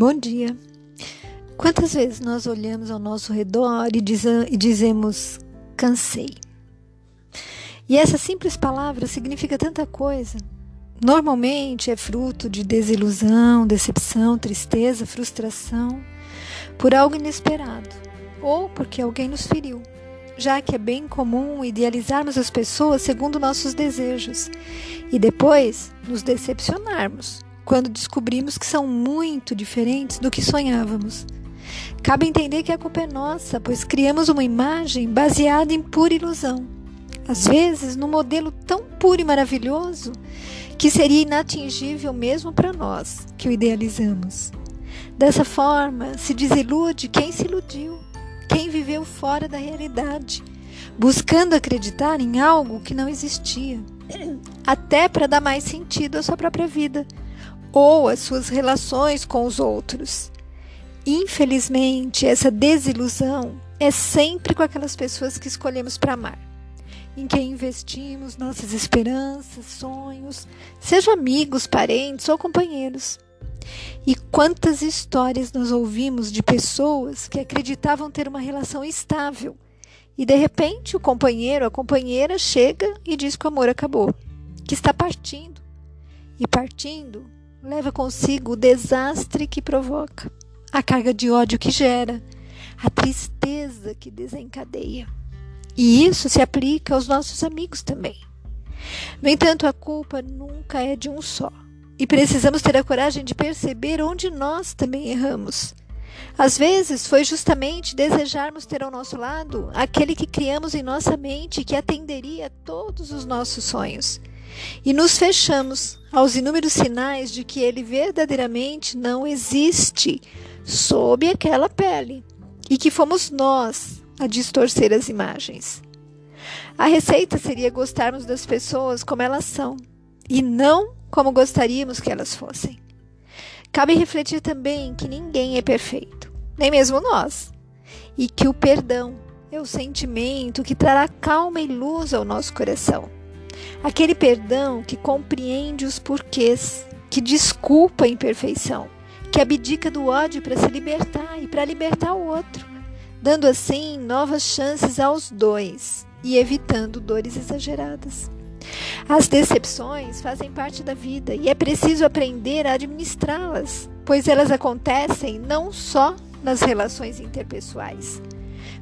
Bom dia. Quantas vezes nós olhamos ao nosso redor e, diz, e dizemos cansei? E essa simples palavra significa tanta coisa. Normalmente é fruto de desilusão, decepção, tristeza, frustração por algo inesperado ou porque alguém nos feriu, já que é bem comum idealizarmos as pessoas segundo nossos desejos e depois nos decepcionarmos quando descobrimos que são muito diferentes do que sonhávamos. Cabe entender que a culpa é nossa, pois criamos uma imagem baseada em pura ilusão. Às vezes, num modelo tão puro e maravilhoso que seria inatingível mesmo para nós, que o idealizamos. Dessa forma, se desilude quem se iludiu, quem viveu fora da realidade, buscando acreditar em algo que não existia, até para dar mais sentido à sua própria vida ou as suas relações com os outros. Infelizmente, essa desilusão é sempre com aquelas pessoas que escolhemos para amar, em quem investimos nossas esperanças, sonhos, sejam amigos, parentes ou companheiros. E quantas histórias nós ouvimos de pessoas que acreditavam ter uma relação estável e de repente o companheiro, a companheira chega e diz que o amor acabou, que está partindo. E partindo, leva consigo o desastre que provoca, a carga de ódio que gera, a tristeza que desencadeia. E isso se aplica aos nossos amigos também. No entanto, a culpa nunca é de um só. E precisamos ter a coragem de perceber onde nós também erramos. Às vezes foi justamente desejarmos ter ao nosso lado aquele que criamos em nossa mente que atenderia todos os nossos sonhos e nos fechamos aos inúmeros sinais de que ele verdadeiramente não existe sob aquela pele e que fomos nós a distorcer as imagens. A receita seria gostarmos das pessoas como elas são e não como gostaríamos que elas fossem. Cabe refletir também que ninguém é perfeito, nem mesmo nós, e que o perdão é o sentimento que trará calma e luz ao nosso coração Aquele perdão que compreende os porquês, que desculpa a imperfeição, que abdica do ódio para se libertar e para libertar o outro, dando assim novas chances aos dois e evitando dores exageradas. As decepções fazem parte da vida e é preciso aprender a administrá-las, pois elas acontecem não só nas relações interpessoais,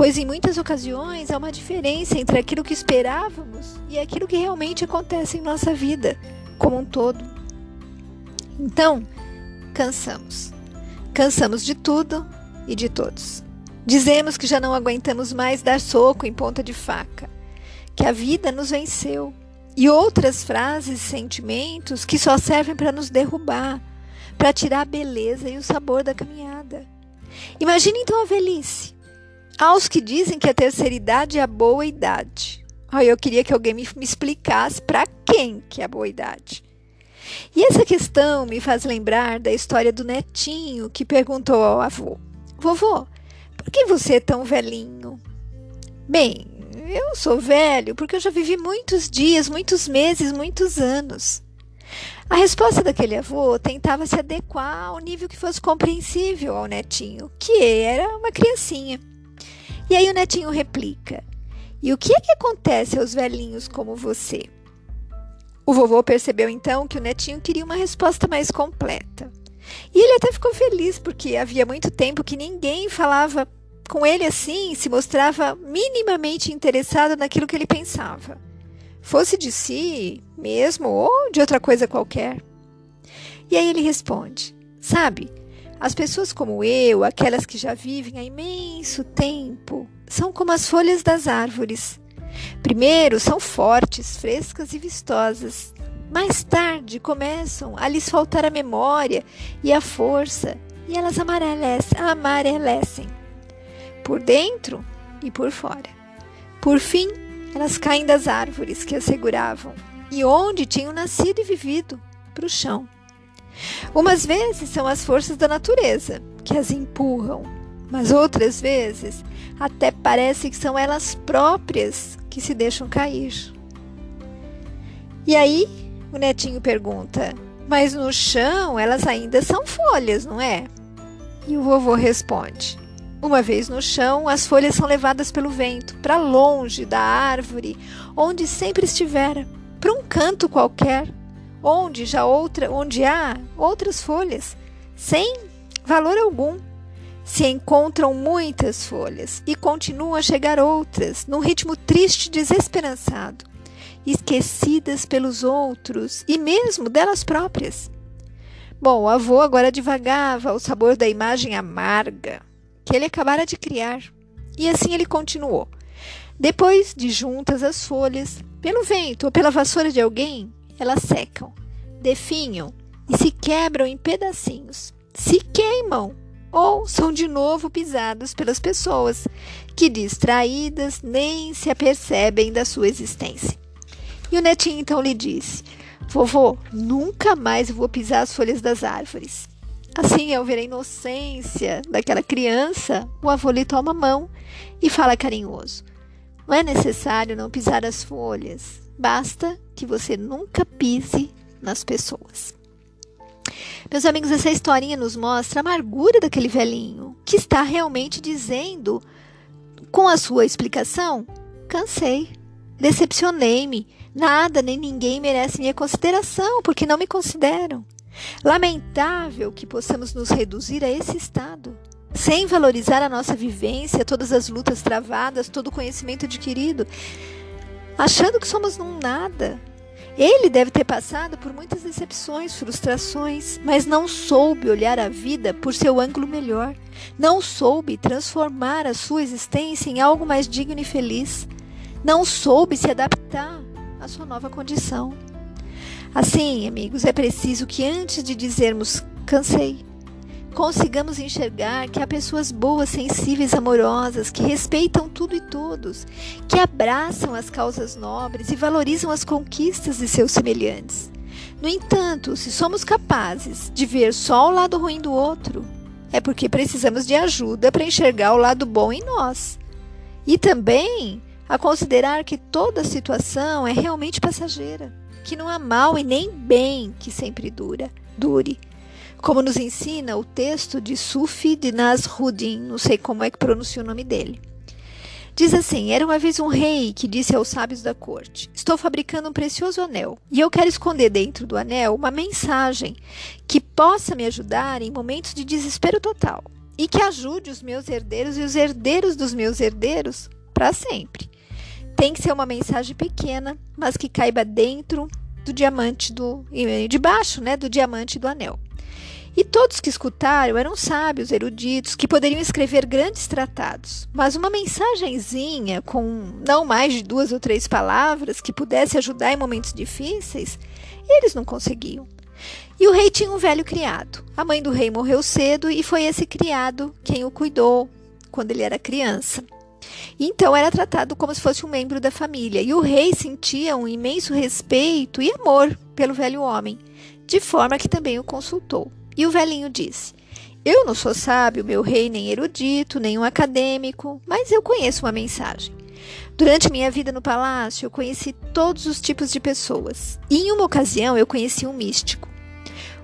pois em muitas ocasiões há uma diferença entre aquilo que esperávamos e aquilo que realmente acontece em nossa vida como um todo. Então, cansamos. Cansamos de tudo e de todos. Dizemos que já não aguentamos mais dar soco em ponta de faca, que a vida nos venceu, e outras frases e sentimentos que só servem para nos derrubar, para tirar a beleza e o sabor da caminhada. Imagine então a velhice aos que dizem que a terceira idade é a boa idade. eu queria que alguém me, me explicasse para quem que é a boa idade. E essa questão me faz lembrar da história do netinho que perguntou ao avô: Vovô, por que você é tão velhinho? Bem, eu sou velho porque eu já vivi muitos dias, muitos meses, muitos anos. A resposta daquele avô tentava se adequar ao nível que fosse compreensível ao netinho, que era uma criancinha. E aí o netinho replica: E o que é que acontece aos velhinhos como você? O vovô percebeu então que o netinho queria uma resposta mais completa. E ele até ficou feliz porque havia muito tempo que ninguém falava com ele assim, se mostrava minimamente interessado naquilo que ele pensava, fosse de si mesmo ou de outra coisa qualquer. E aí ele responde: Sabe, as pessoas como eu, aquelas que já vivem há imenso tempo, são como as folhas das árvores. Primeiro são fortes, frescas e vistosas. Mais tarde começam a lhes faltar a memória e a força, e elas amarelecem, amarelecem por dentro e por fora. Por fim, elas caem das árvores que as seguravam e onde tinham nascido e vivido para o chão. Umas vezes são as forças da natureza que as empurram, mas outras vezes até parece que são elas próprias que se deixam cair. E aí o netinho pergunta: Mas no chão elas ainda são folhas, não é? E o vovô responde: Uma vez no chão, as folhas são levadas pelo vento para longe da árvore onde sempre estivera, para um canto qualquer, onde já outra, onde há outras folhas, sem valor algum. Se encontram muitas folhas e continuam a chegar outras, num ritmo triste e desesperançado, esquecidas pelos outros e mesmo delas próprias. Bom, o avô agora divagava o sabor da imagem amarga que ele acabara de criar. E assim ele continuou. Depois de juntas as folhas, pelo vento ou pela vassoura de alguém, elas secam, definham e se quebram em pedacinhos, se queimam ou são de novo pisadas pelas pessoas que, distraídas, nem se apercebem da sua existência. E o netinho então lhe disse: Vovô, nunca mais vou pisar as folhas das árvores. Assim, ao ver a inocência daquela criança, o avô lhe toma a mão e fala carinhoso: Não é necessário não pisar as folhas, basta que você nunca pise nas pessoas. Meus amigos, essa historinha nos mostra a amargura daquele velhinho que está realmente dizendo, com a sua explicação: cansei, decepcionei-me Nada nem ninguém merece minha consideração, porque não me consideram. Lamentável que possamos nos reduzir a esse estado, sem valorizar a nossa vivência, todas as lutas travadas, todo o conhecimento adquirido, achando que somos num nada. Ele deve ter passado por muitas decepções, frustrações, mas não soube olhar a vida por seu ângulo melhor. Não soube transformar a sua existência em algo mais digno e feliz. Não soube se adaptar a sua nova condição. Assim, amigos, é preciso que antes de dizermos cansei, consigamos enxergar que há pessoas boas, sensíveis, amorosas, que respeitam tudo e todos, que abraçam as causas nobres e valorizam as conquistas de seus semelhantes. No entanto, se somos capazes de ver só o lado ruim do outro, é porque precisamos de ajuda para enxergar o lado bom em nós. E também a considerar que toda situação é realmente passageira, que não há mal e nem bem que sempre dura, dure. Como nos ensina o texto de Sufi de Nasruddin, não sei como é que pronuncia o nome dele. Diz assim: Era uma vez um rei que disse aos sábios da corte: Estou fabricando um precioso anel e eu quero esconder dentro do anel uma mensagem que possa me ajudar em momentos de desespero total e que ajude os meus herdeiros e os herdeiros dos meus herdeiros para sempre. Tem que ser uma mensagem pequena, mas que caiba dentro do diamante do debaixo, né, do diamante do anel. E todos que escutaram eram sábios, eruditos, que poderiam escrever grandes tratados, mas uma mensagenzinha com não mais de duas ou três palavras que pudesse ajudar em momentos difíceis, eles não conseguiam. E o rei tinha um velho criado. A mãe do rei morreu cedo e foi esse criado quem o cuidou quando ele era criança. Então era tratado como se fosse um membro da família, e o rei sentia um imenso respeito e amor pelo velho homem, de forma que também o consultou. E o velhinho disse: Eu não sou sábio, meu rei, nem erudito, nem um acadêmico, mas eu conheço uma mensagem. Durante minha vida no palácio, eu conheci todos os tipos de pessoas. E em uma ocasião, eu conheci um místico.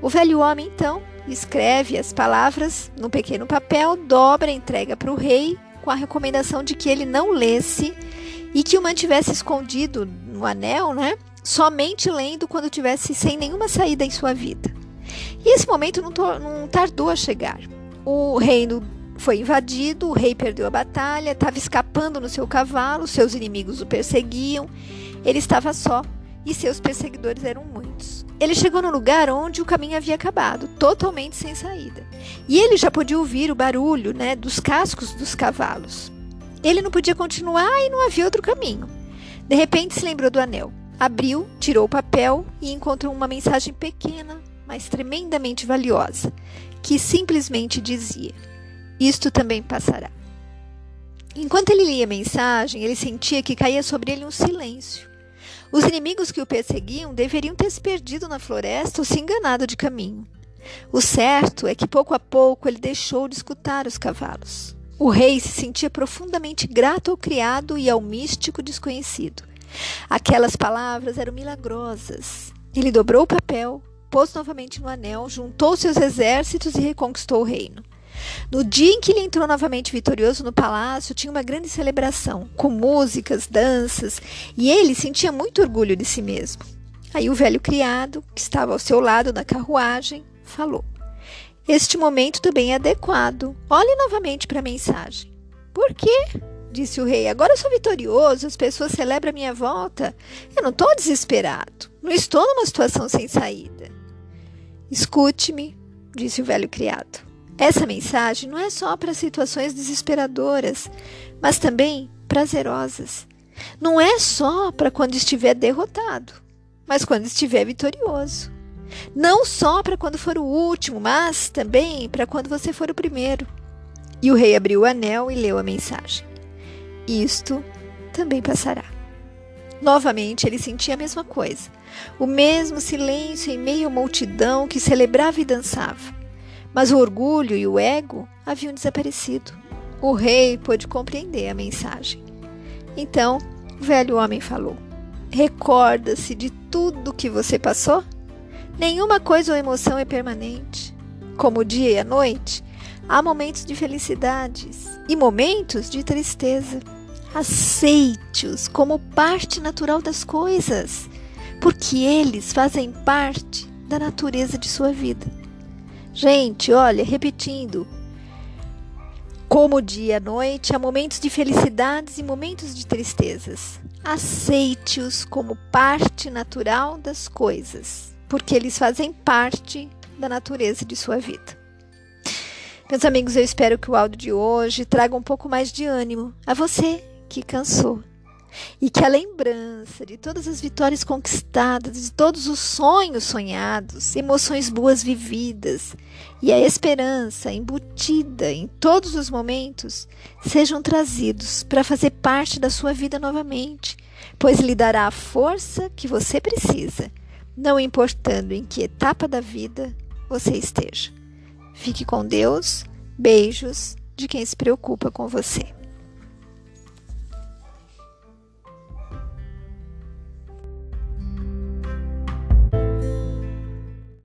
O velho homem, então, escreve as palavras num pequeno papel, dobra, entrega para o rei com a recomendação de que ele não lesse e que o mantivesse escondido no anel, né? Somente lendo quando tivesse sem nenhuma saída em sua vida. E esse momento não, não tardou a chegar. O reino foi invadido, o rei perdeu a batalha, estava escapando no seu cavalo, seus inimigos o perseguiam. Ele estava só e seus perseguidores eram muitos. Ele chegou no lugar onde o caminho havia acabado, totalmente sem saída. E ele já podia ouvir o barulho né, dos cascos dos cavalos. Ele não podia continuar e não havia outro caminho. De repente se lembrou do anel. Abriu, tirou o papel e encontrou uma mensagem pequena, mas tremendamente valiosa, que simplesmente dizia: Isto também passará. Enquanto ele lia a mensagem, ele sentia que caía sobre ele um silêncio os inimigos que o perseguiam deveriam ter se perdido na floresta ou se enganado de caminho. O certo é que pouco a pouco ele deixou de escutar os cavalos. O rei se sentia profundamente grato ao criado e ao místico desconhecido. Aquelas palavras eram milagrosas. Ele dobrou o papel, pôs novamente no anel, juntou seus exércitos e reconquistou o reino. No dia em que ele entrou novamente vitorioso no palácio, tinha uma grande celebração, com músicas, danças, e ele sentia muito orgulho de si mesmo. Aí o velho criado, que estava ao seu lado na carruagem, falou: Este momento também é adequado. Olhe novamente para a mensagem. Por quê? disse o rei. Agora eu sou vitorioso, as pessoas celebram a minha volta. Eu não estou desesperado. Não estou numa situação sem saída. Escute-me, disse o velho criado. Essa mensagem não é só para situações desesperadoras, mas também prazerosas. Não é só para quando estiver derrotado, mas quando estiver vitorioso. Não só para quando for o último, mas também para quando você for o primeiro. E o rei abriu o anel e leu a mensagem. Isto também passará. Novamente ele sentia a mesma coisa, o mesmo silêncio em meio à multidão que celebrava e dançava. Mas o orgulho e o ego haviam desaparecido. O rei pôde compreender a mensagem. Então o velho homem falou: Recorda-se de tudo que você passou? Nenhuma coisa ou emoção é permanente. Como o dia e a noite, há momentos de felicidades e momentos de tristeza. Aceite-os como parte natural das coisas, porque eles fazem parte da natureza de sua vida. Gente, olha, repetindo. Como dia e noite, há momentos de felicidades e momentos de tristezas. Aceite-os como parte natural das coisas, porque eles fazem parte da natureza de sua vida. Meus amigos, eu espero que o áudio de hoje traga um pouco mais de ânimo a você que cansou e que a lembrança de todas as vitórias conquistadas, de todos os sonhos sonhados, emoções boas vividas e a esperança embutida em todos os momentos sejam trazidos para fazer parte da sua vida novamente, pois lhe dará a força que você precisa, não importando em que etapa da vida você esteja. Fique com Deus, beijos de quem se preocupa com você.